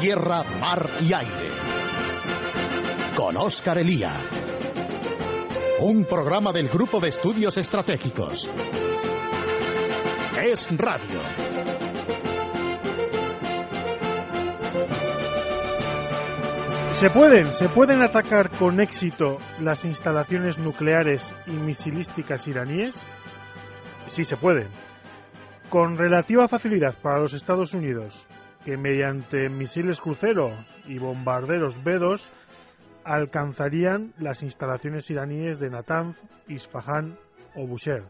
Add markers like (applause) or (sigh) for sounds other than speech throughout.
tierra, mar y aire. Con Óscar Elía. Un programa del Grupo de Estudios Estratégicos. Es Radio. Se pueden, se pueden atacar con éxito las instalaciones nucleares y misilísticas iraníes. Sí se pueden. Con relativa facilidad para los Estados Unidos, que mediante misiles crucero y bombarderos B-2 alcanzarían las instalaciones iraníes de Natanz, Isfahan o Bushehr.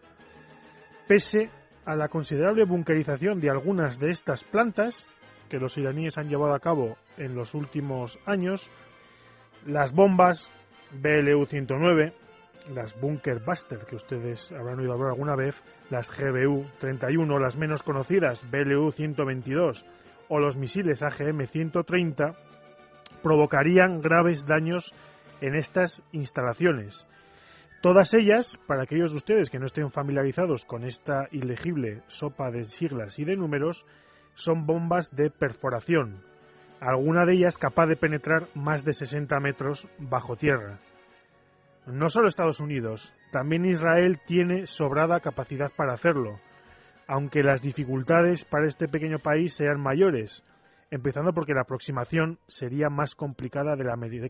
Pese a la considerable bunkerización de algunas de estas plantas, que los iraníes han llevado a cabo en los últimos años, las bombas BLU-109, las Bunker Buster, que ustedes habrán oído hablar alguna vez, las GBU-31, las menos conocidas BLU-122 o los misiles AGM-130, provocarían graves daños en estas instalaciones. Todas ellas, para aquellos de ustedes que no estén familiarizados con esta ilegible sopa de siglas y de números, son bombas de perforación, alguna de ellas capaz de penetrar más de 60 metros bajo tierra. No solo Estados Unidos, también Israel tiene sobrada capacidad para hacerlo, aunque las dificultades para este pequeño país sean mayores, empezando porque la aproximación sería más complicada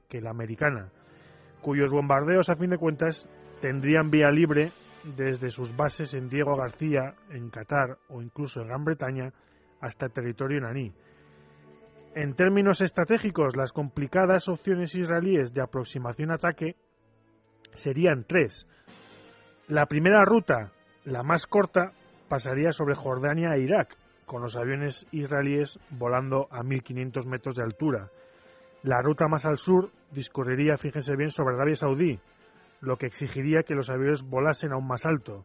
que la americana, cuyos bombardeos a fin de cuentas tendrían vía libre desde sus bases en Diego García, en Qatar o incluso en Gran Bretaña, hasta territorio iraní. En términos estratégicos, las complicadas opciones israelíes de aproximación-ataque serían tres. La primera ruta, la más corta, pasaría sobre Jordania e Irak, con los aviones israelíes volando a 1.500 metros de altura. La ruta más al sur discurriría, fíjense bien, sobre Arabia Saudí, lo que exigiría que los aviones volasen aún más alto.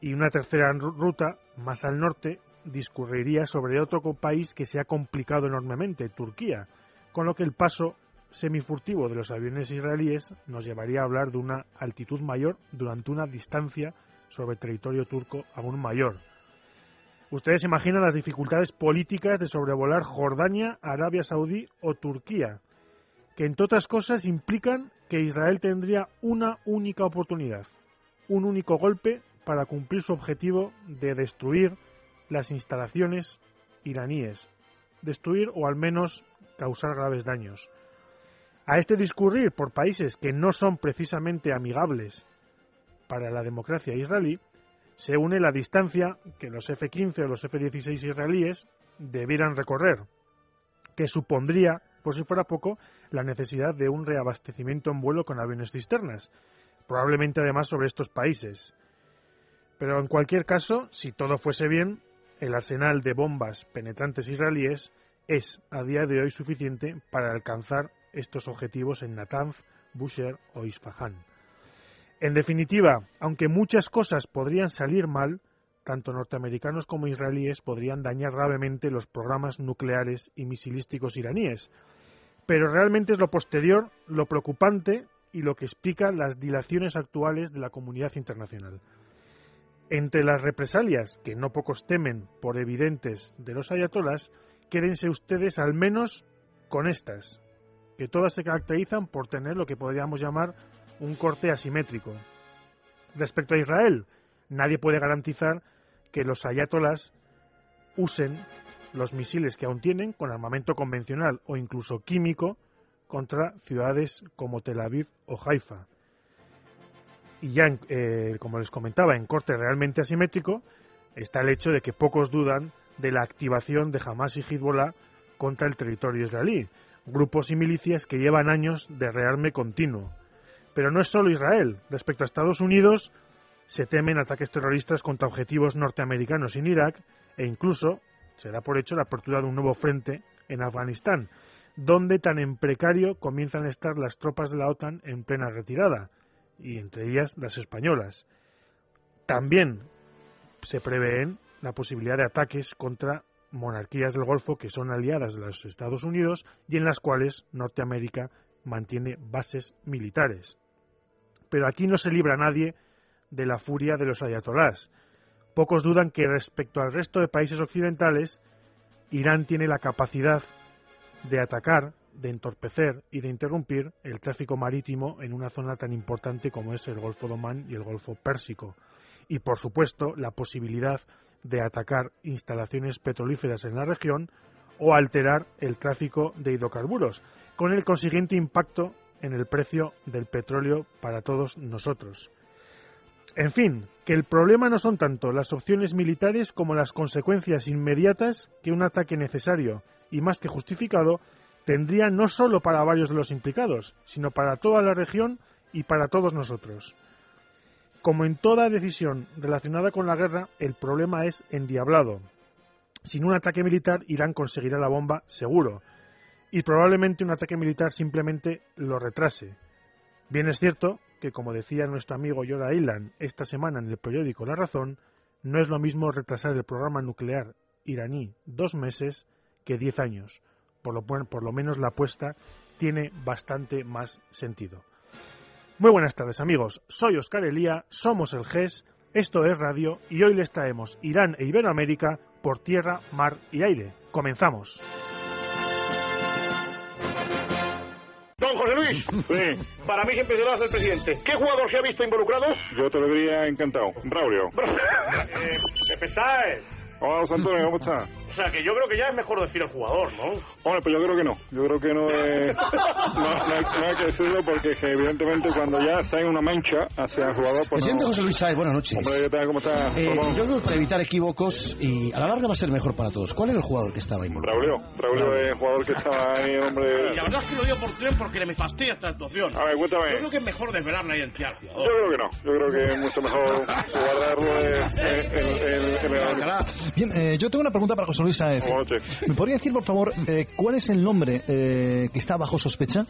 Y una tercera ruta, más al norte, discurriría sobre otro país que se ha complicado enormemente, Turquía, con lo que el paso semifurtivo de los aviones israelíes nos llevaría a hablar de una altitud mayor durante una distancia sobre territorio turco aún mayor. Ustedes imaginan las dificultades políticas de sobrevolar Jordania, Arabia Saudí o Turquía, que entre otras cosas implican que Israel tendría una única oportunidad, un único golpe para cumplir su objetivo de destruir las instalaciones iraníes, destruir o al menos causar graves daños. A este discurrir por países que no son precisamente amigables para la democracia israelí, se une la distancia que los F-15 o los F-16 israelíes debieran recorrer, que supondría, por si fuera poco, la necesidad de un reabastecimiento en vuelo con aviones cisternas, probablemente además sobre estos países. Pero en cualquier caso, si todo fuese bien, el arsenal de bombas penetrantes israelíes es a día de hoy suficiente para alcanzar estos objetivos en Natanz, Bushehr o Isfahan. En definitiva, aunque muchas cosas podrían salir mal, tanto norteamericanos como israelíes podrían dañar gravemente los programas nucleares y misilísticos iraníes. Pero realmente es lo posterior, lo preocupante y lo que explica las dilaciones actuales de la comunidad internacional. Entre las represalias, que no pocos temen por evidentes de los ayatolas, quédense ustedes al menos con estas, que todas se caracterizan por tener lo que podríamos llamar un corte asimétrico. Respecto a Israel, nadie puede garantizar que los ayatolas usen los misiles que aún tienen con armamento convencional o incluso químico contra ciudades como Tel Aviv o Haifa y ya, eh, como les comentaba, en corte realmente asimétrico, está el hecho de que pocos dudan de la activación de Hamas y Hezbollah contra el territorio israelí, grupos y milicias que llevan años de rearme continuo. Pero no es solo Israel. Respecto a Estados Unidos, se temen ataques terroristas contra objetivos norteamericanos en Irak e incluso se da por hecho la apertura de un nuevo frente en Afganistán, donde tan en precario comienzan a estar las tropas de la OTAN en plena retirada, y entre ellas las españolas. También se prevén la posibilidad de ataques contra monarquías del Golfo que son aliadas de los Estados Unidos y en las cuales Norteamérica mantiene bases militares. Pero aquí no se libra nadie de la furia de los ayatolás. Pocos dudan que respecto al resto de países occidentales, Irán tiene la capacidad de atacar, de entorpecer y de interrumpir el tráfico marítimo en una zona tan importante como es el Golfo de y el Golfo Pérsico. Y, por supuesto, la posibilidad de atacar instalaciones petrolíferas en la región o alterar el tráfico de hidrocarburos, con el consiguiente impacto en el precio del petróleo para todos nosotros. En fin, que el problema no son tanto las opciones militares como las consecuencias inmediatas que un ataque necesario y más que justificado tendría no solo para varios de los implicados, sino para toda la región y para todos nosotros. Como en toda decisión relacionada con la guerra, el problema es endiablado. Sin un ataque militar, Irán conseguirá la bomba seguro, y probablemente un ataque militar simplemente lo retrase. Bien es cierto que, como decía nuestro amigo Yora Ilan esta semana en el periódico La Razón, no es lo mismo retrasar el programa nuclear iraní dos meses que diez años. Por lo, por lo menos la apuesta tiene bastante más sentido. Muy buenas tardes amigos, soy Oscar Elía, somos el GES, esto es Radio y hoy les traemos Irán e Iberoamérica por tierra, mar y aire. Comenzamos. Luis. Sí. Para mí siempre serás el presidente. ¿Qué jugador se ha visto involucrado? Yo te lo diría encantado. Braulio. (laughs) eh, Pepe Sáez. Hola, Antonio, ¿cómo estás? O sea, que yo creo que ya es mejor decir el jugador, ¿no? Hombre, pues yo creo que no. Yo creo que no es... (laughs) No, no hay, no hay que decirlo porque que evidentemente cuando ya sale una mancha hacia el jugador... Pues Presidente no. José Luis Sáez, buenas noches. Hombre, ¿qué tal? ¿Cómo estás? Eh, yo creo que para evitar equívocos y a la larga va a ser mejor para todos. ¿Cuál era el jugador que estaba involucrado? Braulio. Braulio es el jugador que estaba ahí, hombre... Y la verdad es que lo digo por tren porque me fastidia esta actuación. A ver, cuéntame. Yo creo que es mejor desvelar la identidad al Yo creo que no. Yo creo que es mucho mejor guardarlo en, en, en, en el... Bien, eh, yo tengo una pregunta para José Luis. Buenas noches. ¿Me podría decir, por favor, eh, cuál es el nombre eh, que está bajo sospecha?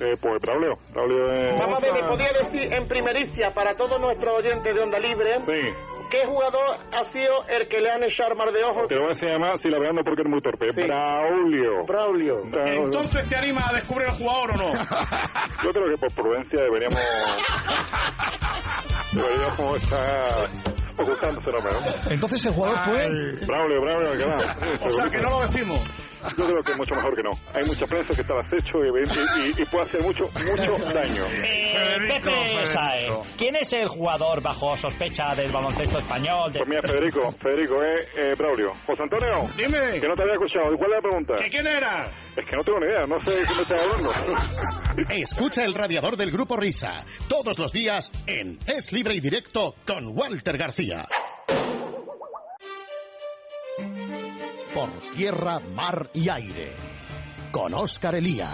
Eh, pues Braulio. Braulio. Vamos a ver, ¿me podría decir en primericia para todos nuestros oyentes de Onda Libre Sí. qué jugador ha sido el que le han echado mar de ojos? Te lo voy a decir además si la veando porque es muy torpe. Sí. Braulio. Braulio. Braulio. Entonces, ¿te anima a descubrir el jugador o no? (laughs) Yo creo que por prudencia deberíamos. (laughs) deberíamos estar Entonces el jugador fue... Braulio, Braulio, que va. O sea, que no lo decimos. Yo creo que es mucho mejor que no. Hay mucha prensa que está al acecho y, y- y puede hacer mucho, mucho (laughs) daño. Eh, Pepe Saez, ¿quién es el jugador bajo sospecha del baloncesto español? De- Pues mira, Federico, Federico, eh, eh, Braulio. José Antonio, Dime. que no te había escuchado. ¿Cuál es la pregunta? ¿Que quién era? Es que no tengo ni idea, no sé de qué me estás hablando. (laughs) Escucha el radiador del Grupo Risa todos los días en Es Libre y Directo con Walter García. Por tierra, mar y aire. Con Óscar Elía.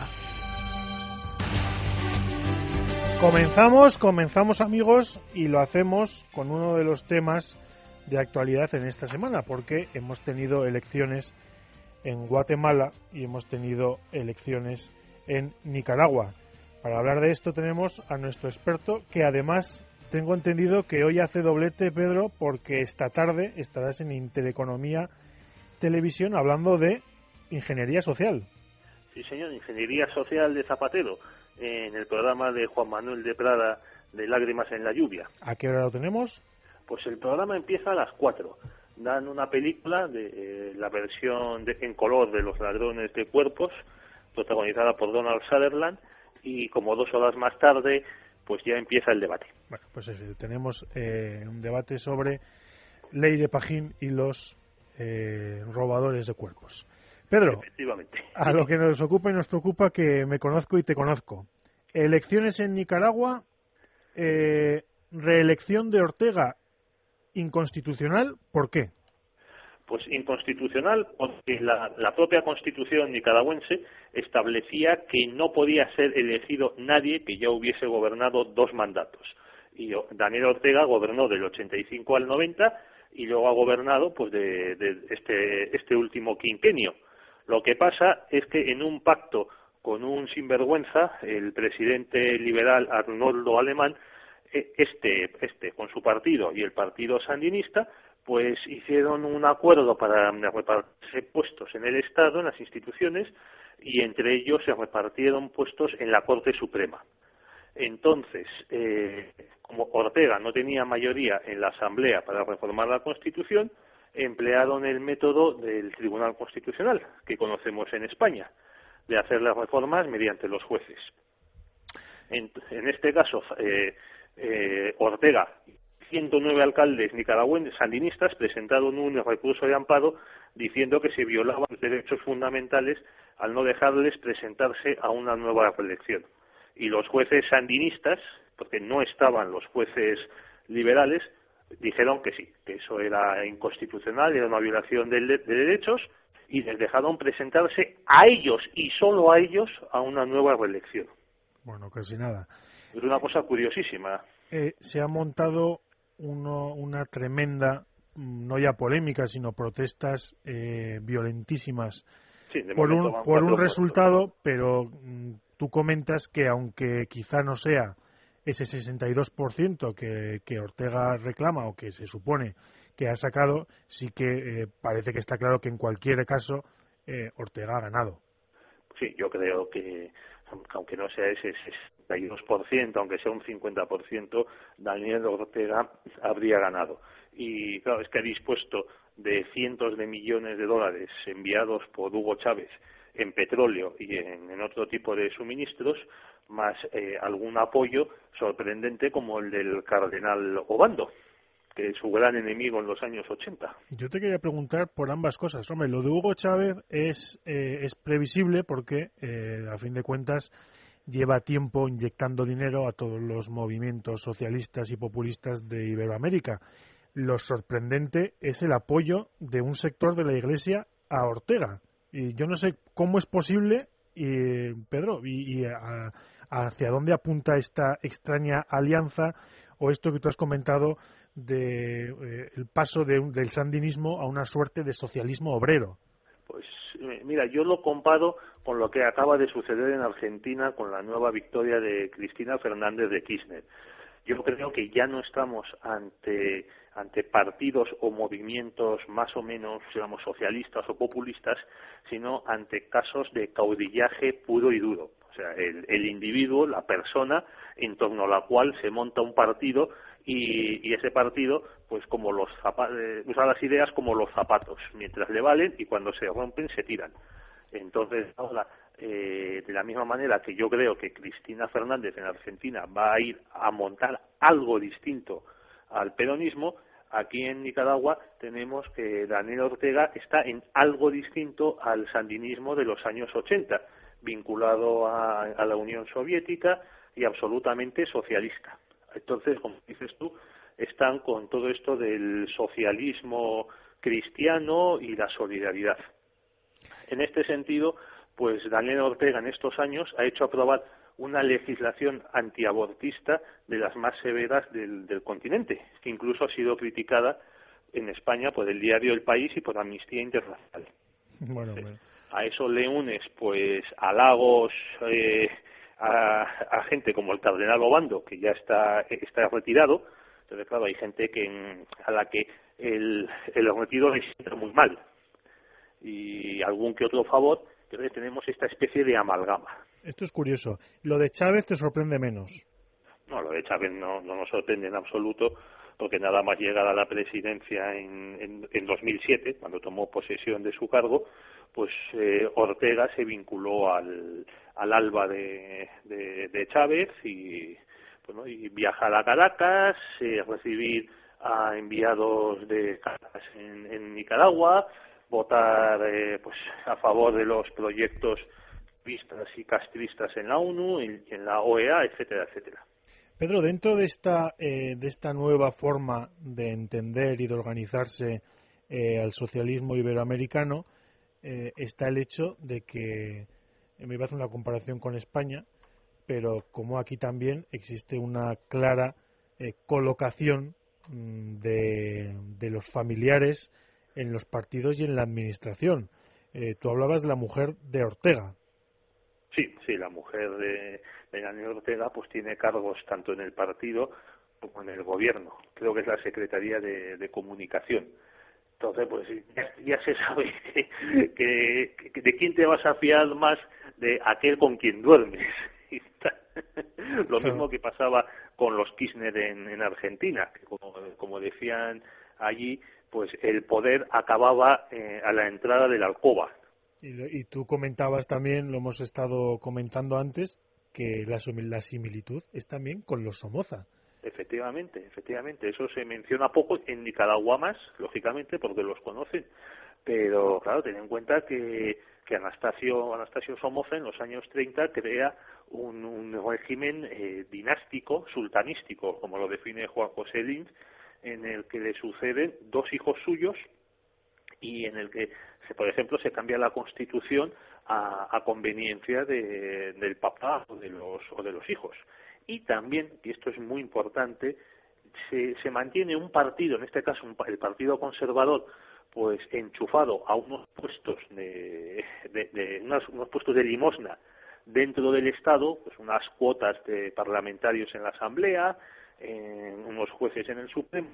Comenzamos, comenzamos amigos y lo hacemos con uno de los temas de actualidad en esta semana porque hemos tenido elecciones en Guatemala y hemos tenido elecciones en Nicaragua. Para hablar de esto tenemos a nuestro experto que además tengo entendido que hoy hace doblete Pedro porque esta tarde estarás en Intereconomía Televisión hablando de ingeniería social. Sí, señor, Ingeniería Social de Zapatero, en el programa de Juan Manuel de Prada de Lágrimas en la Lluvia. ¿A qué hora lo tenemos? Pues el programa empieza a las 4. Dan una película de eh, la versión de- en color de Los Ladrones de Cuerpos, protagonizada por Donald Sutherland, y como dos horas más tarde, pues ya empieza el debate. Bueno, pues eso, tenemos eh, un debate sobre Ley de Pajín y los eh, robadores de cuerpos. Pedro, Efectivamente. a lo que nos ocupa y nos preocupa que me conozco y te conozco. Elecciones en Nicaragua, eh, reelección de Ortega inconstitucional, ¿por qué? Pues inconstitucional porque la, la propia constitución nicaragüense establecía que no podía ser elegido nadie que ya hubiese gobernado dos mandatos. Y Daniel Ortega gobernó del 85 al 90 y luego ha gobernado pues de, este, este último quinquenio. Lo que pasa es que en un pacto con un sinvergüenza, el presidente liberal Arnoldo Alemán, eh, este, este con su partido y el partido sandinista, pues hicieron un acuerdo para repartirse puestos en el Estado, en las instituciones, y entre ellos se repartieron puestos en la Corte Suprema. Entonces, eh, como Ortega no tenía mayoría en la Asamblea para reformar la Constitución, emplearon el método del Tribunal Constitucional que conocemos en España. de hacer las reformas mediante los jueces. En, en este caso, eh, eh, Ortega 109 alcaldes nicaragüenses sandinistas presentaron un recurso de amparo diciendo que se violaban los derechos fundamentales al no dejarles presentarse a una nueva reelección. Y los jueces sandinistas, porque no estaban los jueces liberales, dijeron que sí, que eso era inconstitucional, era una violación de, de derechos y les dejaron presentarse a ellos y solo a ellos a una nueva reelección. Bueno, casi nada. Es una cosa curiosísima. Eh, se ha montado uno, una tremenda, mm, no ya polémica, sino protestas eh, violentísimas Sí, por un, por resultado, pero mm, tú comentas que aunque quizá no sea ese 62% que, que Ortega reclama o que se supone que ha sacado, sí que eh, parece que está claro que en cualquier caso eh, Ortega ha ganado. Sí, yo creo que aunque no sea ese 62%, aunque sea un 50%, Daniel Ortega habría ganado. Y claro, es que ha dispuesto de cientos de millones de dólares enviados por Hugo Chávez en petróleo y en, otro tipo de suministros, más eh, algún apoyo sorprendente como el del cardenal Obando, que es su gran enemigo en los años 80. Yo te quería preguntar por ambas cosas. Hombre, lo de Hugo Chávez es, eh, es previsible porque, eh, a fin de cuentas, lleva tiempo inyectando dinero a todos los movimientos socialistas y populistas de Iberoamérica. Lo sorprendente es el apoyo de un sector de la Iglesia a Ortega. Y yo no sé cómo es posible, y, Pedro, y, y hacia dónde apunta esta extraña alianza o esto que tú has comentado de eh, el paso del sandinismo a una suerte de socialismo obrero. Pues eh, mira, yo lo comparo con lo que acaba de suceder en Argentina con la nueva victoria de Cristina Fernández de Kirchner. Yo creo que ya no estamos ante ante partidos o movimientos más o menos, digamos, socialistas o populistas, sino ante casos de caudillaje puro y duro. O sea, el, el individuo, la persona, en torno a la cual se monta un partido y, y ese partido, pues como los zapa- eh, usa las ideas como los zapatos, mientras le valen y cuando se rompen se tiran. Entonces, ahora, eh, de la misma manera que yo creo que Cristina Fernández en Argentina va a ir a montar algo distinto al peronismo, aquí en Nicaragua tenemos que Daniel Ortega está en algo distinto al sandinismo de los años 80, vinculado a, a la Unión Soviética y absolutamente socialista. Entonces, como dices tú, están con todo esto del socialismo cristiano y la solidaridad. En este sentido, pues Daniel Ortega en estos años ha hecho aprobar una legislación antiabortista de las más severas del, del continente, que incluso ha sido criticada en España por el diario El País y por Amnistía Internacional. Bueno, bueno. A eso le unes, pues, halagos eh, a, a gente como el cardenal Obando, que ya está, está retirado. Entonces, claro, hay gente que a la que el, el retiro le sienta muy mal. Y algún que otro favor, entonces tenemos esta especie de amalgama. Esto es curioso. Lo de Chávez te sorprende menos. No, lo de Chávez no, no nos sorprende en absoluto, porque nada más llegar a la presidencia en, en, en 2007, cuando tomó posesión de su cargo, pues eh, Ortega se vinculó al, al alba de, de, de Chávez y, bueno, y viajar a Caracas, eh, recibir a enviados de Caracas en, en Nicaragua, votar eh, pues a favor de los proyectos vistas y castristas en la ONU, en, en la OEA, etcétera, etcétera. Pedro, dentro de esta, eh, de esta nueva forma de entender y de organizarse eh, al socialismo iberoamericano, eh, está el hecho de que, me iba a hacer una comparación con España, pero como aquí también existe una clara colocación mm, de, de los familiares en los partidos y en la administración. Eh, tú hablabas de la mujer de Ortega. Sí, sí, la mujer de, Daniel Ortega pues tiene cargos tanto en el partido como en el gobierno. Creo que es la Secretaría de, de Comunicación. Entonces, pues ya, ya se sabe que, que- que de quién te vas a fiar más de aquel con quien duermes. (laughs) (laughs) Lo mismo que pasaba con los Kirchner en, en Argentina, que como, como decían allí, pues el poder acababa eh, a la entrada de la alcoba. Y, y tú comentabas también, lo hemos estado comentando antes, que la, la similitud es también con los Somoza. Efectivamente, efectivamente. Eso se menciona poco en Nicaragua más, lógicamente, porque los conocen. Pero, claro, ten en cuenta que, que Anastasio, Anastasio Somoza en los años 30 crea un, un régimen eh, dinástico, sultanístico, como lo define Juan José Lins, en el que le suceden dos hijos suyos y en el que, se, por ejemplo, se cambia la constitución a, a conveniencia de, del papá o de los, o de los hijos. Y también, y esto es muy importante, se, se mantiene un partido, en este caso el Partido Conservador, pues enchufado a unos puestos de, de, de unos, unos, puestos de limosna dentro del Estado, pues unas cuotas de parlamentarios en la Asamblea, en unos jueces en el Supremo,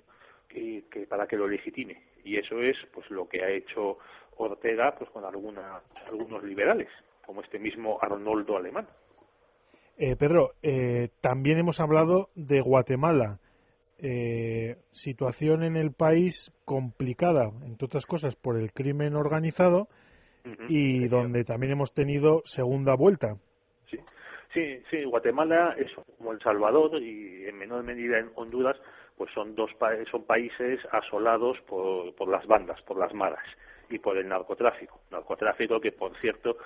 que, que para que lo legitime. Y eso es pues lo que ha hecho Ortega pues con alguna, algunos liberales, como este mismo Arnoldo Alemán. Eh, Pedro, eh, también hemos hablado de Guatemala. Eh, situación en el país complicada, entre otras cosas, por el crimen organizado uh -huh. y donde también hemos tenido segunda vuelta. Sí. sí, Guatemala es como El Salvador y en menor medida en Honduras, pues son dos pa son países asolados por, por las bandas, por las maras y por el narcotráfico. Narcotráfico que, por cierto,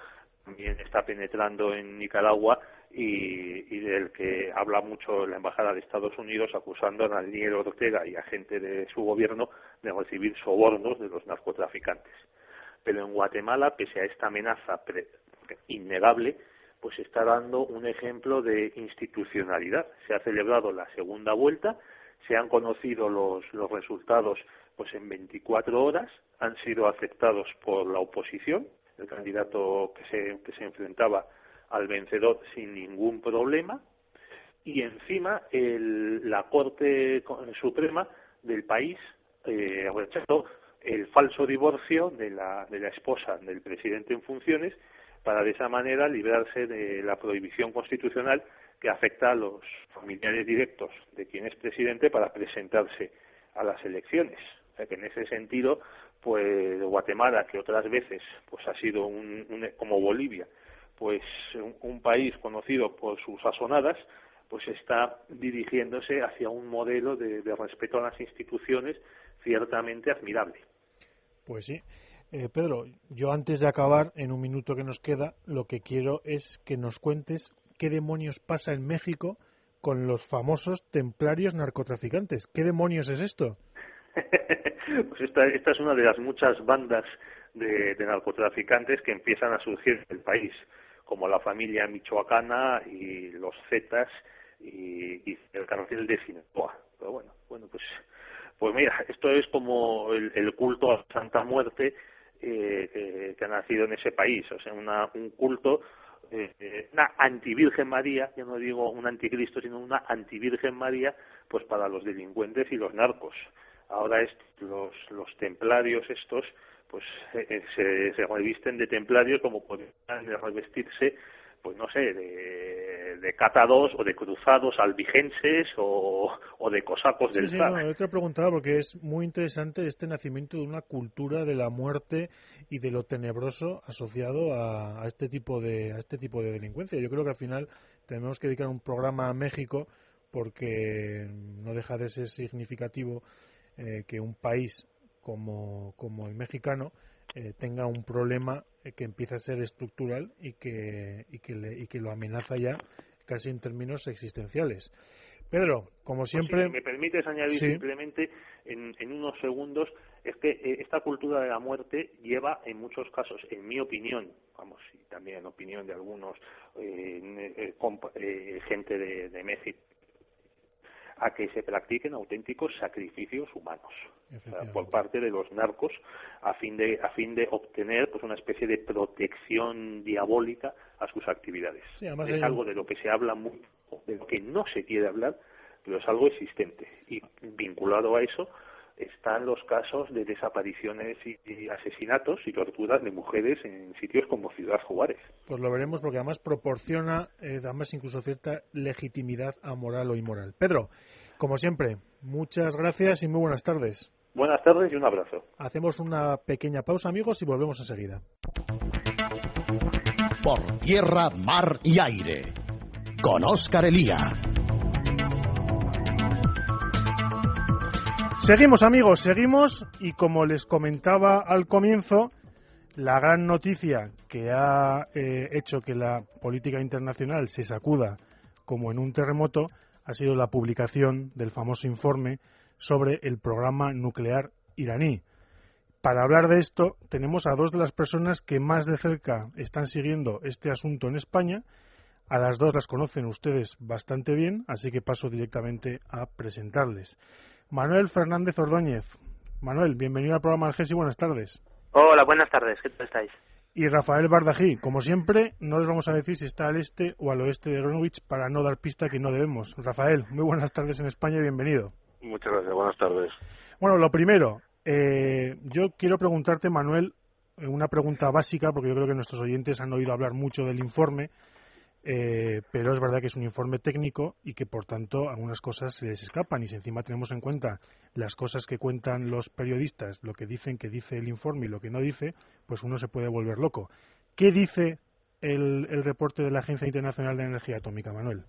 también está penetrando en Nicaragua y, y, del que habla mucho la Embajada de Estados Unidos acusando a Daniel Ortega y a gente de su gobierno de recibir sobornos de los narcotraficantes. Pero en Guatemala, pese a esta amenaza innegable, pues está dando un ejemplo de institucionalidad. Se ha celebrado la segunda vuelta, se han conocido los, los resultados pues en 24 horas, han sido aceptados por la oposición, el candidato que se, que se enfrentaba al vencedor sin ningún problema y encima el, la Corte Suprema del país eh, rechazó el falso divorcio de la, de la esposa del presidente en funciones para de esa manera librarse de la prohibición constitucional que afecta a los familiares directos de quien es presidente para presentarse a las elecciones. O sea que en ese sentido, pues Guatemala, que otras veces pues ha sido un, un como Bolivia, pues un, país conocido por sus asonadas, pues está dirigiéndose hacia un modelo de, de respeto a las instituciones ciertamente admirable. Pues sí. Eh, Pedro, yo antes de acabar, en un minuto que nos queda, lo que quiero es que nos cuentes qué demonios pasa en México con los famosos templarios narcotraficantes. ¿Qué demonios es esto? (laughs) pues esta, esta es una de las muchas bandas de, narcotraficantes que empiezan a surgir en el país como la familia michoacana y los Zetas y, y el cartel de Sinaloa. Pero bueno, bueno, pues, pues mira, esto es como el, el culto a Santa Muerte eh, eh, que ha nacido en ese país, o sea, una, un culto, eh, una anti-Virgen María, yo no digo un anticristo, sino una anti-Virgen María, pues para los delincuentes y los narcos. Ahora es, los, los templarios estos, pues eh, se, se revisten de templarios como podrían revestirse pues no sé, de, de catados o de cruzados albigenses o, o de cosacos sí, del sí. No, yo te preguntaba porque es muy interesante este nacimiento de una cultura de la muerte y de lo tenebroso asociado a, a este tipo de a este tipo de delincuencia. Yo creo que al final tenemos que dedicar un programa a México porque no deja de ser significativo eh, que un país como, como el mexicano eh, tenga un problema eh, que empieza a ser estructural y que, y, que le, y que lo amenaza ya casi en términos existenciales. Pedro, como siempre. Pues si me permites añadir sí. simplemente en, en, unos segundos, es que eh, esta cultura de la muerte lleva en muchos casos, en mi opinión, vamos, y también en opinión de algunos eh, eh, gente de, de México, a que se practiquen auténticos sacrificios humanos por parte de los narcos a fin de a fin de obtener pues una especie de protección diabólica a sus actividades. Sí, es hay... algo de lo que se habla mucho de lo que no se quiere hablar pero es algo existente. Y vinculado a eso están los casos de desapariciones y, asesinatos y torturas de mujeres en sitios como Ciudad Juárez. Pues lo veremos porque además proporciona, eh, además incluso cierta legitimidad a moral o inmoral. Pedro, como siempre, muchas gracias y muy buenas tardes. Buenas tardes y un abrazo. Hacemos una pequeña pausa, amigos, y volvemos enseguida. por tierra, mar y aire. Con Oscar Elía. Seguimos amigos, seguimos y como les comentaba al comienzo, la gran noticia que ha eh, hecho que la política internacional se sacuda como en un terremoto ha sido la publicación del famoso informe sobre el programa nuclear iraní. Para hablar de esto, tenemos a dos de las personas que más de cerca están siguiendo este asunto en España. A las dos las conocen ustedes bastante bien, así que paso directamente a presentarles. Manuel Fernández Ordóñez. Manuel, bienvenido al programa Alges y buenas tardes. Hola, buenas tardes, ¿qué tal estáis? Y Rafael Bardají, como siempre, no les vamos a decir si está al este o al oeste de Greenwich para no dar pista que no debemos. Rafael, muy buenas tardes en España y bienvenido. Muchas gracias, buenas tardes. Bueno, lo primero, eh, yo quiero preguntarte, Manuel, una pregunta básica, porque yo creo que nuestros oyentes han oído hablar mucho del informe, eh, pero es verdad que es un informe técnico y que, por tanto, algunas cosas se les escapan. Y si encima tenemos en cuenta las cosas que cuentan los periodistas, lo que dicen que dice el informe y lo que no dice, pues uno se puede volver loco. ¿Qué dice el, el reporte de la Agencia Internacional de Energía Atómica, Manuel?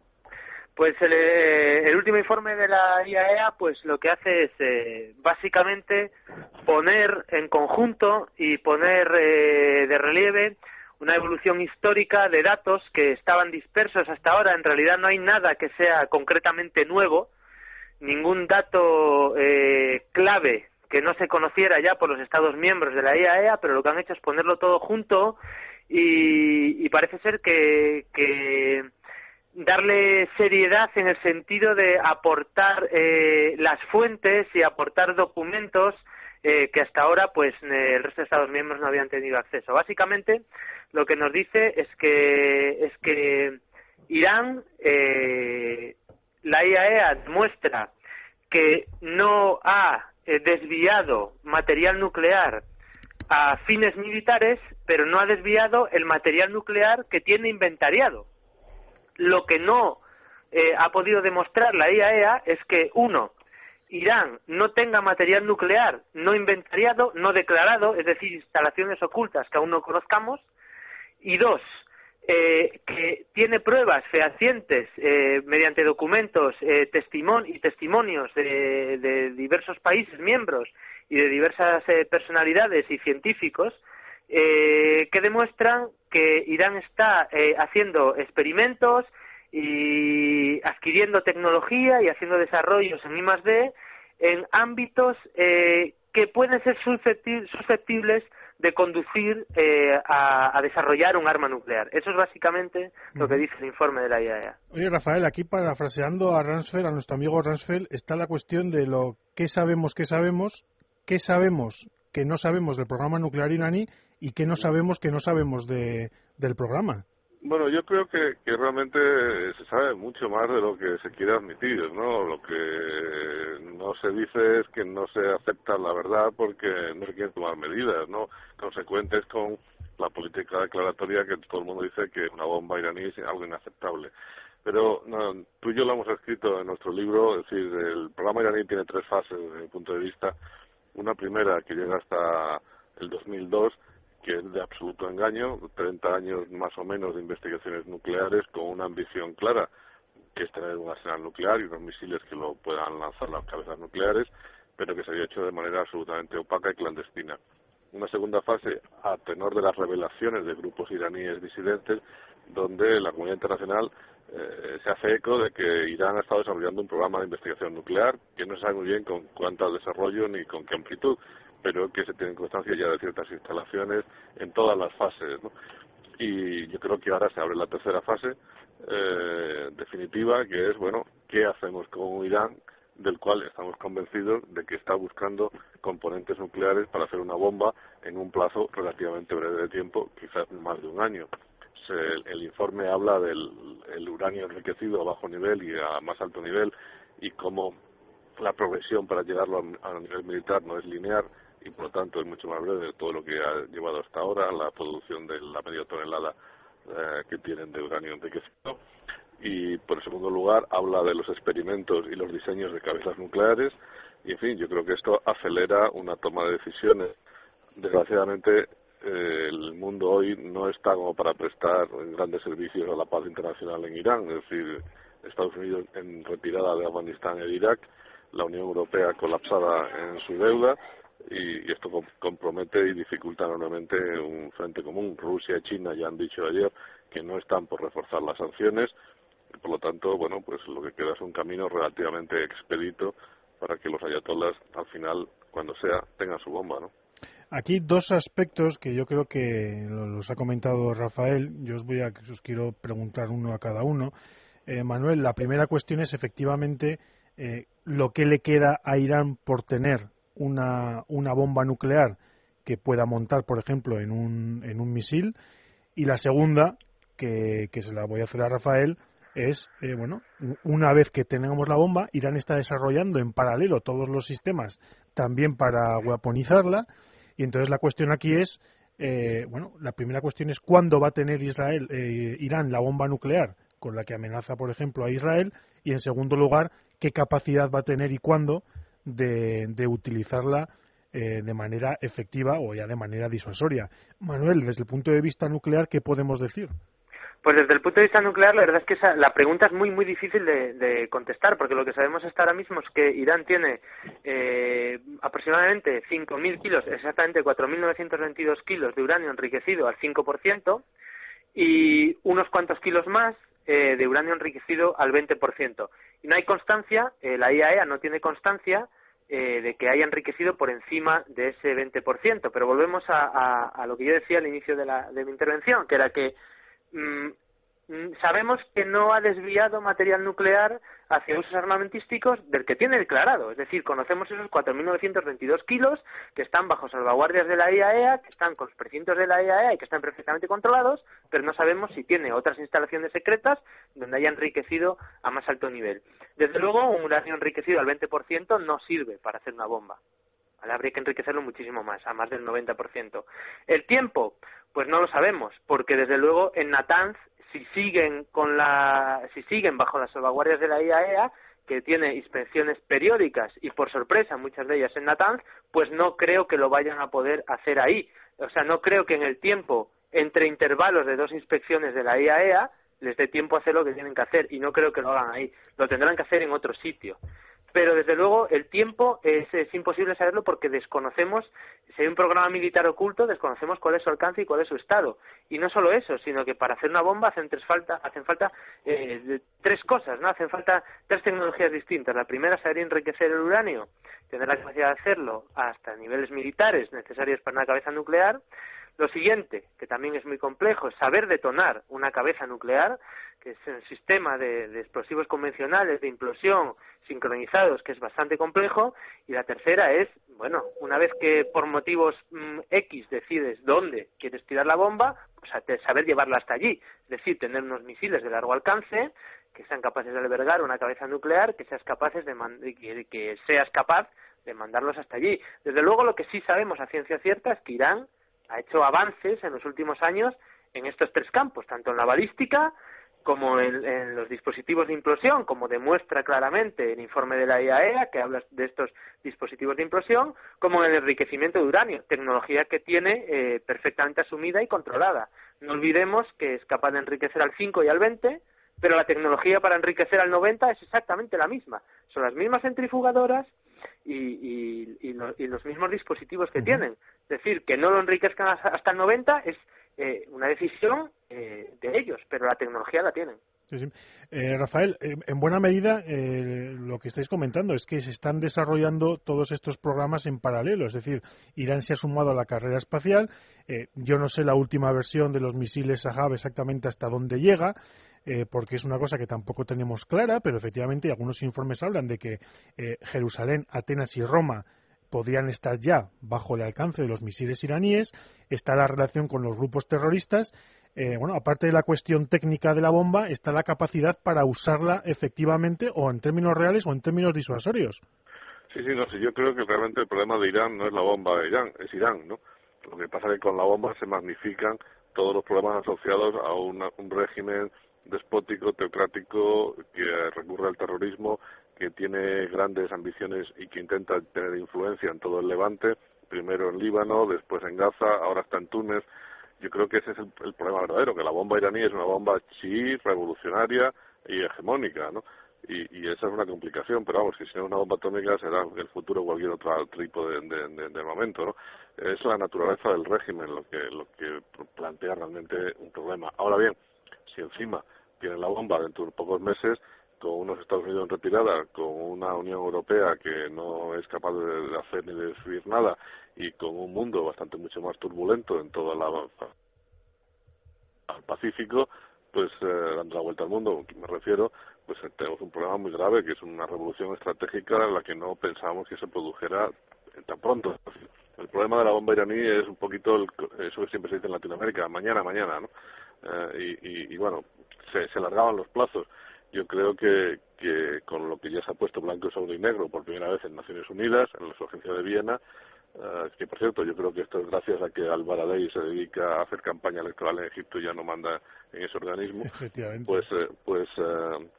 Pues el, eh, el, último informe de la IAEA, pues lo que hace es eh, básicamente poner en conjunto y poner eh, de relieve una evolución histórica de datos que estaban dispersos hasta ahora. En realidad no hay nada que sea concretamente nuevo, ningún dato eh, clave que no se conociera ya por los Estados miembros de la IAEA, pero lo que han hecho es ponerlo todo junto y, y parece ser que, que darle seriedad en el sentido de aportar eh, las fuentes y aportar documentos eh, que hasta ahora pues el resto de Estados miembros no habían tenido acceso. Básicamente lo que nos dice es que es que Irán eh, la IAEA demuestra que no ha eh, desviado material nuclear a fines militares, pero no ha desviado el material nuclear que tiene inventariado. Lo que no eh, ha podido demostrar la IAEA es que, uno, Irán no tenga material nuclear no inventariado, no declarado, es decir, instalaciones ocultas que aún no conozcamos, y dos, eh, que tiene pruebas fehacientes eh, mediante documentos eh, y testimonios de, de, diversos países miembros y de diversas eh, personalidades y científicos eh, que demuestran que Irán está eh, haciendo experimentos y adquiriendo tecnología y haciendo desarrollos en I+D en ámbitos que pueden ser susceptibles de conducir eh, a, a, desarrollar un arma nuclear. Eso es básicamente lo que dice el informe de la IAEA. Oye, Rafael, aquí parafraseando a Ransfeld, a nuestro amigo Ransfeld, está la cuestión de lo que sabemos, que sabemos, qué sabemos que no sabemos del programa nuclear iraní y qué no sabemos que no sabemos de, del programa. Bueno, yo creo que, que realmente se sabe mucho más de lo que se quiere admitir, ¿no? Lo que no se dice es que no se acepta la verdad porque no se quieren tomar medidas, ¿no? Consecuentes con la política declaratoria que todo el mundo dice que una bomba iraní es algo inaceptable. Pero no, tú y yo lo hemos escrito en nuestro libro, es decir, el programa iraní tiene tres fases desde mi punto de vista. Una primera que llega hasta el 2002 que es de absoluto engaño, 30 años más o menos de investigaciones nucleares con una ambición clara, que es tener un arsenal nuclear y unos misiles que lo puedan lanzar las cabezas nucleares, pero que se había hecho de manera absolutamente opaca y clandestina. Una segunda fase, a tenor de las revelaciones de grupos iraníes disidentes, donde la comunidad internacional eh, se hace eco de que Irán ha estado desarrollando un programa de investigación nuclear que no se sabe muy bien con cuánto desarrollo ni con qué amplitud, pero que se tienen constancia ya de ciertas instalaciones en todas las fases. ¿no? Y yo creo que ahora se abre la tercera fase eh, definitiva, que es, bueno, ¿qué hacemos con Irán? del cual estamos convencidos de que está buscando componentes nucleares para hacer una bomba en un plazo relativamente breve de tiempo, quizás más de un año. Se, el informe habla del el uranio enriquecido a bajo nivel y a más alto nivel y cómo la progresión para llegarlo a, a nivel militar no es linear y por lo tanto es mucho más breve de todo lo que ha llevado hasta ahora la producción de la media tonelada eh, que tienen de uranio enriquecido y por segundo lugar habla de los experimentos y los diseños de cabezas nucleares. Y en fin yo creo que esto acelera una toma de decisiones. Desgraciadamente eh, el mundo hoy no está como para prestar grandes servicios a la paz internacional en Irán, es decir, Estados Unidos en retirada de Afganistán e Irak, la Unión Europea colapsada en su deuda y, esto compromete y dificulta enormemente un frente común. Rusia y China ya han dicho ayer que no están por reforzar las sanciones, y por lo tanto, bueno, pues lo que queda es un camino relativamente expedito para que los ayatolás al final, cuando sea, tengan su bomba, ¿no? Aquí dos aspectos que yo creo que los ha comentado Rafael. Yo os voy a os quiero preguntar uno a cada uno. Eh, Manuel, la primera cuestión es efectivamente eh, lo que le queda a Irán por tener una, una bomba nuclear que pueda montar, por ejemplo, en un, en un misil. Y la segunda, que, se la voy a hacer a Rafael, es, eh, bueno, una vez que tengamos la bomba, Irán está desarrollando en paralelo todos los sistemas también para weaponizarla. Y entonces la cuestión aquí es, eh, bueno, la primera cuestión es cuándo va a tener Israel, eh, Irán la bomba nuclear con la que amenaza, por ejemplo, a Israel. Y en segundo lugar, qué capacidad va a tener y cuándo de, utilizarla de manera efectiva o ya de manera disuasoria. Manuel, desde el punto de vista nuclear, ¿qué podemos decir? Pues desde el punto de vista nuclear, la verdad es que esa, la pregunta es muy, muy difícil de, contestar, porque lo que sabemos hasta ahora mismo es que Irán tiene eh, aproximadamente 5.000 kilos, exactamente 4.922 kilos de uranio enriquecido al 5% y unos cuantos kilos más eh, de uranio enriquecido al 20%. Y no hay constancia, eh, la IAEA no tiene constancia eh, de que haya enriquecido por encima de ese 20%. Pero volvemos a, a, lo que yo decía al inicio de, la, de mi intervención, que era que Mm, mm, sabemos que no ha desviado material nuclear hacia usos armamentísticos del que tiene declarado. Es decir, conocemos esos 4.922 kilos que están bajo salvaguardias de la IAEA, que están con los precintos de la IAEA y que están perfectamente controlados, pero no sabemos si tiene otras instalaciones secretas donde haya enriquecido a más alto nivel. Desde luego, un uranio enriquecido al 20% no sirve para hacer una bomba. Habría que enriquecerlo muchísimo más, a más del 90%. El tiempo, pues no lo sabemos, porque desde luego en Natanz, si siguen con la, si siguen bajo las salvaguardias de la IAEA, que tiene inspecciones periódicas y por sorpresa muchas de ellas en Natanz, pues no creo que lo vayan a poder hacer ahí. O sea, no creo que en el tiempo entre intervalos de dos inspecciones de la IAEA les dé tiempo a hacer lo que tienen que hacer y no creo que lo hagan ahí. Lo tendrán que hacer en otro sitio pero desde luego el tiempo es, imposible saberlo porque desconocemos, si hay un programa militar oculto, desconocemos cuál es su alcance y cuál es su estado. Y no solo eso, sino que para hacer una bomba hacen, tres falta, hacen falta eh, tres cosas, ¿no? Hacen falta tres tecnologías distintas. La primera es saber enriquecer el uranio, tener la capacidad de hacerlo hasta niveles militares necesarios para una cabeza nuclear. Lo siguiente, que también es muy complejo, es saber detonar una cabeza nuclear, que es un sistema de explosivos convencionales de implosión sincronizados, que es bastante complejo, y la tercera es, bueno, una vez que por motivos mm, X decides dónde quieres tirar la bomba, pues saber llevarla hasta allí, es decir, tener unos misiles de largo alcance que sean capaces de albergar una cabeza nuclear, que seas capaces de que, que seas capaz de mandarlos hasta allí. Desde luego, lo que sí sabemos a ciencia cierta es que Irán ha hecho avances en los últimos años en estos tres campos, tanto en la balística como en, los dispositivos de implosión, como demuestra claramente el informe de la IAEA, que habla de estos dispositivos de implosión, como en el enriquecimiento de uranio, tecnología que tiene eh, perfectamente asumida y controlada. No olvidemos que es capaz de enriquecer al 5 y al 20, pero la tecnología para enriquecer al 90 es exactamente la misma. Son las mismas centrifugadoras y, los mismos dispositivos que tienen. Es decir, que no lo enriquezcan hasta el 90 es eh, una decisión eh, de ellos, pero la tecnología la tienen. Eh, Rafael, en buena medida lo que estáis comentando es que se están desarrollando todos estos programas en paralelo, es decir, Irán se ha sumado a la carrera espacial. yo no sé la última versión de los misiles Sahab exactamente hasta dónde llega, porque es una cosa que tampoco tenemos clara, pero efectivamente algunos informes hablan de que Jerusalén, Atenas y Roma podrían estar ya bajo el alcance de los misiles iraníes, está la relación con los grupos terroristas, eh, bueno, aparte de la cuestión técnica de la bomba, está la capacidad para usarla efectivamente o en términos reales o en términos disuasorios. Sí, sí, no sé, yo creo que realmente el problema de Irán no es la bomba de Irán, es Irán, ¿no? Lo que pasa es que con la bomba se magnifican todos los problemas asociados a un régimen despótico, teocrático, que recurre al terrorismo, que tiene grandes ambiciones y que intenta tener influencia en todo el Levante primero en Líbano, después en Gaza, ahora está en Túnez. Yo creo que ese es el, problema verdadero, que la bomba iraní es una bomba chií, revolucionaria y hegemónica, ¿no? Y, y, esa es una complicación, pero vamos, si no es una bomba atómica será el futuro cualquier otro tipo de, de, de, momento, ¿no? Es la naturaleza del régimen lo que, lo que plantea realmente un problema. Ahora bien, si encima tienen la bomba dentro de pocos meses, con unos Estados Unidos en retirada, con una Unión Europea que no es capaz de hacer ni de decidir nada y con un mundo bastante mucho más turbulento en toda la al Pacífico, pues eh, dando la vuelta al mundo, me refiero, pues eh, tenemos un problema muy grave que es una revolución estratégica en la que no pensábamos que se produjera tan pronto. El problema de la bomba iraní es un poquito el, eso que siempre se dice en Latinoamérica, mañana, mañana, ¿no? Eh, y, y, bueno, se, se alargaban los plazos yo creo que, que con lo que ya se ha puesto blanco, sobre y negro por primera vez en Naciones Unidas, en la agencia de Viena, uh, que por cierto yo creo que esto es gracias a que Albaradei se dedica a hacer campaña electoral en Egipto y ya no manda en ese organismo, pues, eh, pues eh,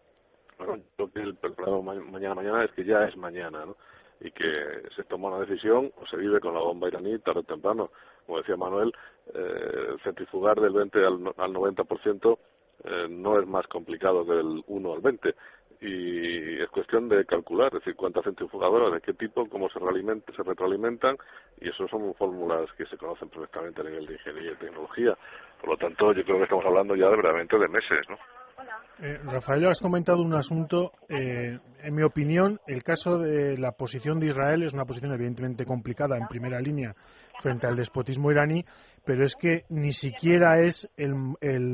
bueno, creo que el, problema mañana mañana es que ya es mañana, ¿no? y que se toma una decisión o se vive con la bomba iraní tarde o temprano. Como decía Manuel, eh, centrifugar del 20 al, al 90% eh, no es más complicado del 1 al 20 y es cuestión de calcular, es decir, cuántas centrifugadoras, de qué tipo, cómo se, se retroalimentan y eso son fórmulas que se conocen perfectamente a nivel de ingeniería y tecnología. Por lo tanto, yo creo que estamos hablando ya de verdaderamente de meses, ¿no? Eh, Rafael, has comentado un asunto. Eh, en mi opinión, el caso de la posición de Israel es una posición evidentemente complicada en primera línea frente al despotismo iraní, pero es que ni siquiera es el,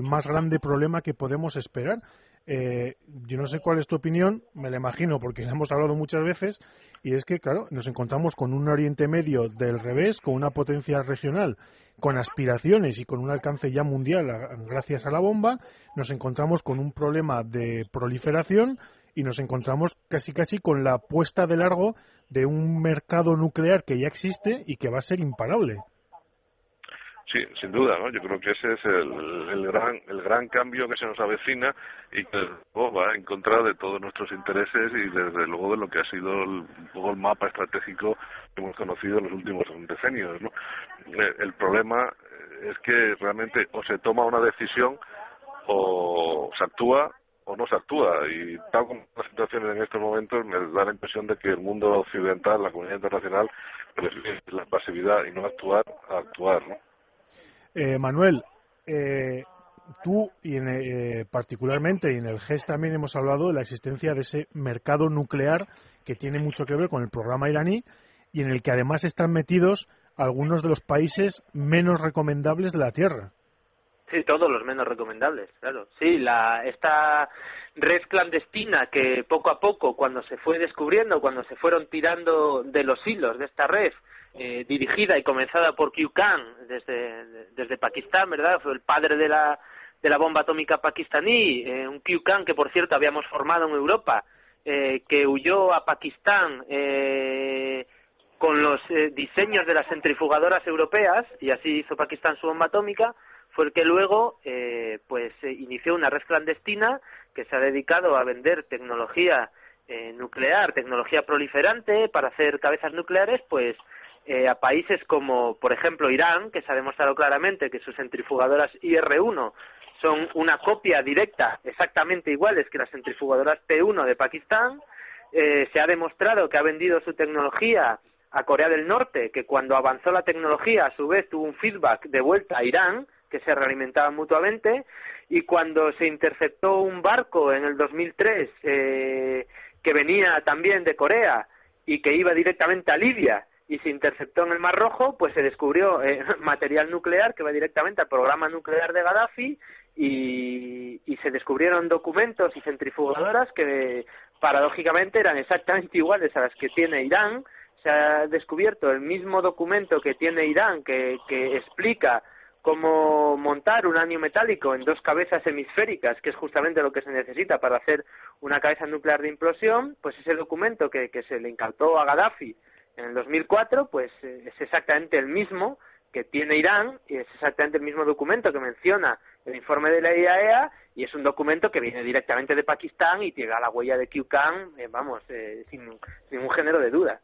más grande problema que podemos esperar. Eh, yo no sé cuál es tu opinión, me la imagino porque hemos hablado muchas veces, y es que, claro, nos encontramos con un Oriente Medio del revés, con una potencia regional, con aspiraciones y con un alcance ya mundial gracias a la bomba, nos encontramos con un problema de proliferación y nos encontramos casi casi con la puesta de largo de un mercado nuclear que ya existe y que va a ser imparable. Sí, sin duda, ¿no? Yo creo que ese es el, el, gran el gran cambio que se nos avecina y que va en contra de todos nuestros intereses y desde luego de lo que ha sido el, mapa estratégico que hemos conocido en los últimos decenios, ¿no? Eh, el problema es que realmente o se toma una decisión o se actúa o no se actúa y tal como la situación en estos momentos me da la impresión de que el mundo occidental, la comunidad internacional prefiere la pasividad y no actuar a actuar, ¿no? Eh, Manuel, eh, tú y eh, particularmente y en el GES también hemos hablado de la existencia de ese mercado nuclear que tiene mucho que ver con el programa iraní y en el que además están metidos algunos de los países menos recomendables de la Tierra. Sí, todos los menos recomendables, claro. Sí, la, esta red clandestina que poco a poco, cuando se fue descubriendo, cuando se fueron tirando de los hilos de esta red, eh, dirigida y comenzada por Q Khan desde, desde Pakistán, ¿verdad? Fue el padre de la, de la bomba atómica pakistaní, eh, un Q Khan que, por cierto, habíamos formado en Europa, eh, que huyó a Pakistán eh, con los eh, diseños de las centrifugadoras europeas, y así hizo Pakistán su bomba atómica, fue el que luego eh, pues inició una red clandestina que se ha dedicado a vender tecnología nuclear, tecnología proliferante para hacer cabezas nucleares, pues eh, a países como, por ejemplo, Irán, que se ha demostrado claramente que sus centrifugadoras IR-1 son una copia directa, exactamente iguales que las centrifugadoras P1 de Pakistán. Eh, se ha demostrado que ha vendido su tecnología a Corea del Norte, que cuando avanzó la tecnología, a su vez, tuvo un feedback de vuelta a Irán, que se realimentaban mutuamente, y cuando se interceptó un barco en el 2003 eh, que venía también de Corea y que iba directamente a Libia y se interceptó en el Mar Rojo, pues se descubrió eh, (laughs) material nuclear que va directamente al programa nuclear de Gaddafi y, y se descubrieron documentos y centrifugadoras que paradójicamente eran exactamente (laughs) iguales a las que tiene Irán. Se ha descubierto el mismo documento que tiene Irán que, explica cómo montar un año metálico en dos cabezas hemisféricas, que es justamente lo que se necesita para hacer una cabeza nuclear de implosión, pues ese documento que, que se le incautó a Gaddafi en el 2004, pues eh, es exactamente el mismo que tiene Irán y es exactamente el mismo documento que menciona el informe de la IAEA y es un documento que viene directamente de Pakistán y llega a la huella de Q eh, vamos, eh, sin, ningún género de duda.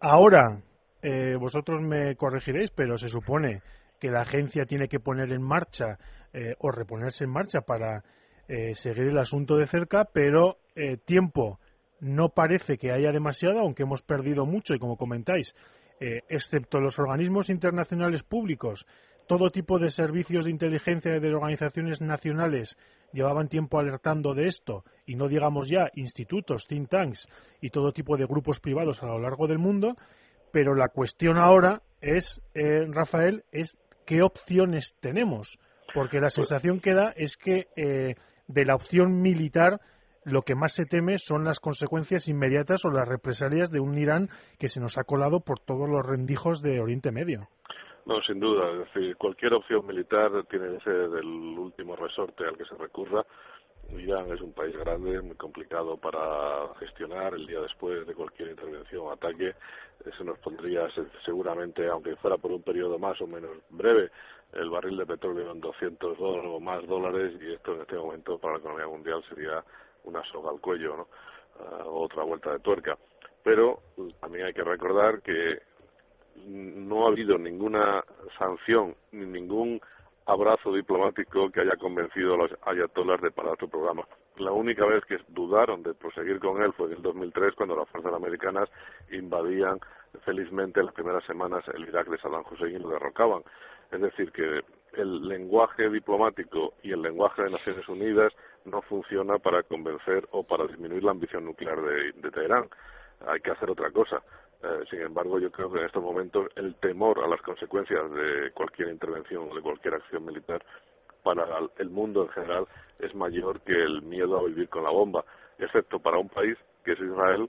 ahora, eh, vosotros me corregiréis, pero se supone que la agencia tiene que poner en marcha eh, o reponerse en marcha para eh, seguir el asunto de cerca, pero tiempo no parece que haya demasiado, aunque hemos perdido mucho y como comentáis, excepto los organismos internacionales públicos, todo tipo de servicios de inteligencia de organizaciones nacionales llevaban tiempo alertando de esto y no digamos ya institutos, think tanks y todo tipo de grupos privados a lo largo del mundo, pero la cuestión ahora es, eh, Rafael, es qué opciones tenemos, porque la sensación que da es que eh, de la opción militar lo que más se teme son las consecuencias inmediatas o las represalias de un Irán que se nos ha colado por todos los rendijos de Oriente Medio. No, sin duda. Es decir, cualquier opción militar tiene que ser el último resorte al que se recurra. Irán es un país grande, muy complicado para gestionar. El día después de cualquier intervención o ataque, se nos pondría seguramente, aunque fuera por un periodo más o menos breve, el barril de petróleo en 200 dólares o más dólares y esto en este momento para la economía mundial sería una soga al cuello, ¿no? Ah, otra vuelta de tuerca. Pero también hay que recordar que no ha habido ninguna sanción ni ningún abrazo diplomático que haya convencido a los ayatollahs de parar su programa. La única vez que dudaron de proseguir con él fue en el 2003 cuando las fuerzas americanas invadían felizmente en las primeras semanas el Irak de Saddam Hussein y lo derrocaban. Es decir, que el lenguaje diplomático y el lenguaje de Naciones Unidas no funciona para convencer o para disminuir la ambición nuclear de, Teherán. Hay que hacer otra cosa. Eh, sin embargo, yo creo que en estos momentos el temor a las consecuencias de cualquier intervención o de cualquier acción militar para el mundo en general es mayor que el miedo a vivir con la bomba, excepto para un país que es Israel,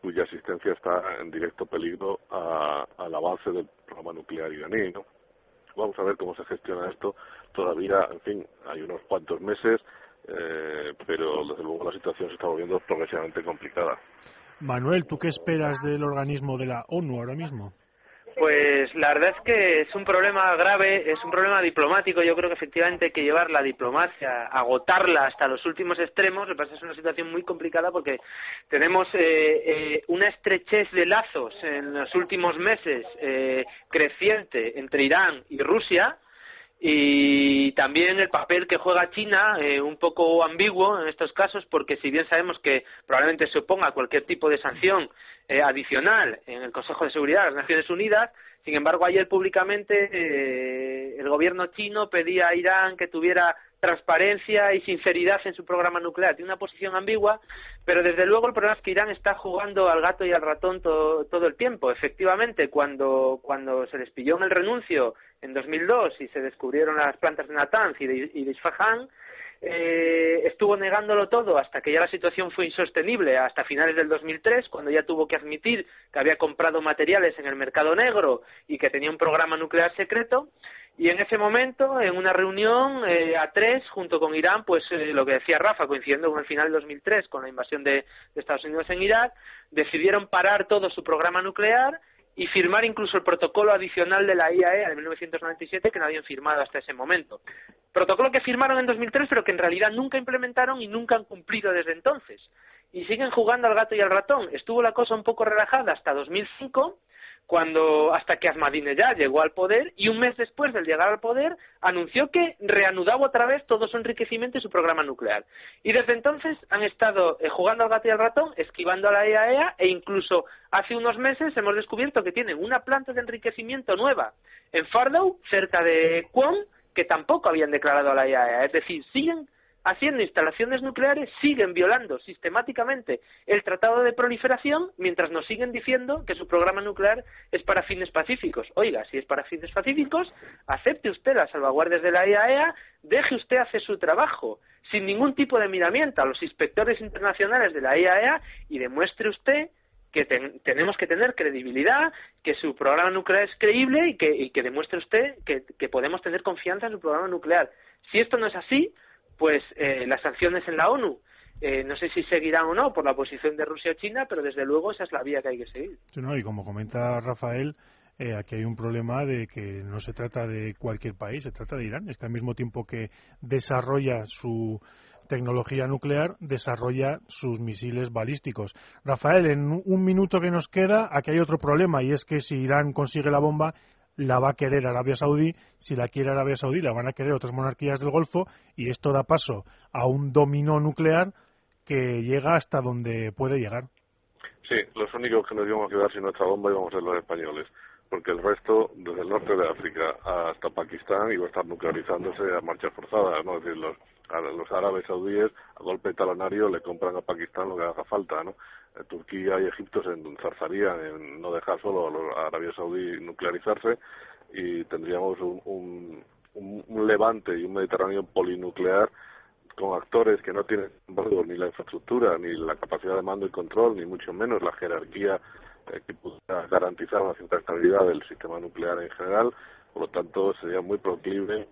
cuya existencia está en directo peligro al avance del programa nuclear iraní. ¿no? Vamos a ver cómo se gestiona esto. Todavía, en fin, hay unos cuantos meses, eh, pero desde luego la situación se está volviendo progresivamente complicada. Manuel, ¿tú qué esperas del organismo de la ONU ahora mismo? Pues la verdad es que es un problema grave, es un problema diplomático. Yo creo que efectivamente hay que llevar la diplomacia, agotarla hasta los últimos extremos. Lo que pasa es una situación muy complicada porque tenemos eh, eh, una estrechez de lazos en los últimos meses eh, creciente entre Irán y Rusia y también el papel que juega China, eh, un poco ambiguo en estos casos, porque si bien sabemos que probablemente se oponga a cualquier tipo de sanción eh, adicional en el Consejo de Seguridad de las Naciones Unidas, sin embargo, ayer públicamente eh, el gobierno chino pedía a Irán que tuviera transparencia y sinceridad en su programa nuclear. Tiene una posición ambigua, pero desde luego el problema es que Irán está jugando al gato y al ratón todo, el tiempo. Efectivamente, cuando, cuando se les pilló en el renuncio en 2002 y se descubrieron las plantas de Natanz y de, y de Isfahan, eh, estuvo negándolo todo hasta que ya la situación fue insostenible, hasta finales del 2003, cuando ya tuvo que admitir que había comprado materiales en el mercado negro y que tenía un programa nuclear secreto. Y en ese momento, en una reunión eh, a tres, junto con Irán, pues eh, lo que decía Rafa, coincidiendo con el final del 2003, con la invasión de Estados Unidos en Irak, decidieron parar todo su programa nuclear y firmar incluso el protocolo adicional de la IAEA de 1997 que no habían firmado hasta ese momento. Protocolo que firmaron en 2003 pero que en realidad nunca implementaron y nunca han cumplido desde entonces. Y siguen jugando al gato y al ratón. Estuvo la cosa un poco relajada hasta 2005 cuando hasta que Ahmadinejad llegó al poder y un mes después del llegar al poder anunció que reanudaba otra vez todo su enriquecimiento y su programa nuclear. Y desde entonces han estado eh, jugando al gato y al ratón, esquivando a la IAEA e, e incluso hace unos meses hemos descubierto que tienen una planta de enriquecimiento nueva en Fardow, cerca de Qom, que tampoco habían declarado a la IAEA. Es decir, siguen haciendo instalaciones nucleares siguen violando sistemáticamente el Tratado de Proliferación mientras nos siguen diciendo que su programa nuclear es para fines pacíficos. Oiga, si es para fines pacíficos, acepte usted las salvaguardias de la IAEA, deje usted hacer su trabajo sin ningún tipo de miramiento a los inspectores internacionales de la IAEA y demuestre usted que tenemos que tener credibilidad, que su programa nuclear es creíble y que, que demuestre usted que, que podemos tener confianza en su programa nuclear. Si esto no es así, pues eh, las sanciones en la ONU. Eh, no sé si seguirán o no por la posición de Rusia o China, pero desde luego esa es la vía que hay que seguir. y como comenta Rafael, eh, aquí hay un problema de que no se trata de cualquier país, se trata de Irán. Es que al mismo tiempo que desarrolla su tecnología nuclear desarrolla sus misiles balísticos. Rafael, en un minuto que nos queda, aquí hay otro problema y es que si Irán consigue la bomba, la va a querer Arabia Saudí, si la quiere Arabia Saudí, la van a querer otras monarquías del Golfo y esto da paso a un dominó nuclear que llega hasta donde puede llegar. Sí, los únicos que nos íbamos a quedar sin nuestra bomba íbamos a ser los españoles, porque el resto, desde el norte de África hasta Pakistán, iba a estar nuclearizándose a marchas forzadas, ¿no? Decir, los, los árabes saudíes, a golpe talonario, le compran a Pakistán lo que haga falta, ¿no? Eh, Turquía y Egipto se enzarzarían en no dejar solo a Arabia Saudí nuclearizarse y tendríamos un, un, un levante y un Mediterráneo polinuclear con actores que no tienen ni la infraestructura, ni la capacidad de mando y control, ni mucho menos la jerarquía eh, que pudiera garantizar una cierta estabilidad del sistema nuclear en general. Por lo tanto, sería muy proclive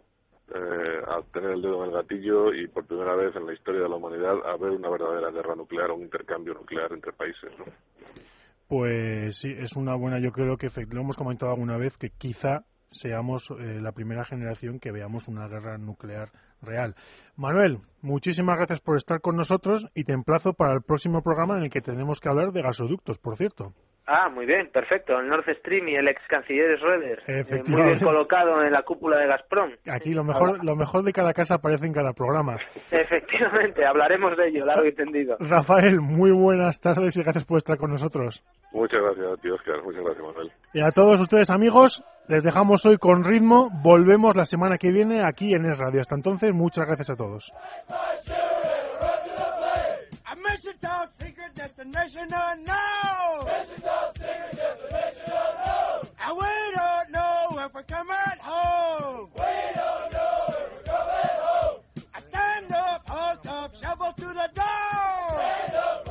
eh, a tener el dedo en el gatillo y por primera vez en la historia de la humanidad a ver una verdadera guerra nuclear o un intercambio nuclear entre países. ¿no? Pues sí, es una buena, yo creo que lo hemos comentado alguna vez, que quizá seamos eh, la primera generación que veamos una guerra nuclear real. Manuel, muchísimas gracias por estar con nosotros y te emplazo para el próximo programa en el que tenemos que hablar de gasoductos, por cierto. Ah, muy bien, perfecto. El Nord Stream y el ex canciller Schroeder. Eh, muy bien colocado en la cúpula de Gazprom. Aquí lo mejor, lo mejor de cada casa aparece en cada programa. (laughs) Efectivamente, hablaremos de ello, largo y tendido. Rafael, muy buenas tardes y gracias por estar con nosotros. Muchas gracias tío Oscar. Muchas gracias, Manuel. Y a todos ustedes, amigos, les dejamos hoy con ritmo. Volvemos la semana que viene aquí en Es Radio. Hasta entonces, muchas gracias a todos. Mission Top Secret Destination Unknown! Mission Top Secret Destination Unknown! And we don't know if we're coming home! We don't know if we're coming home! I stand up, hold up, shovel to the door! Stand up,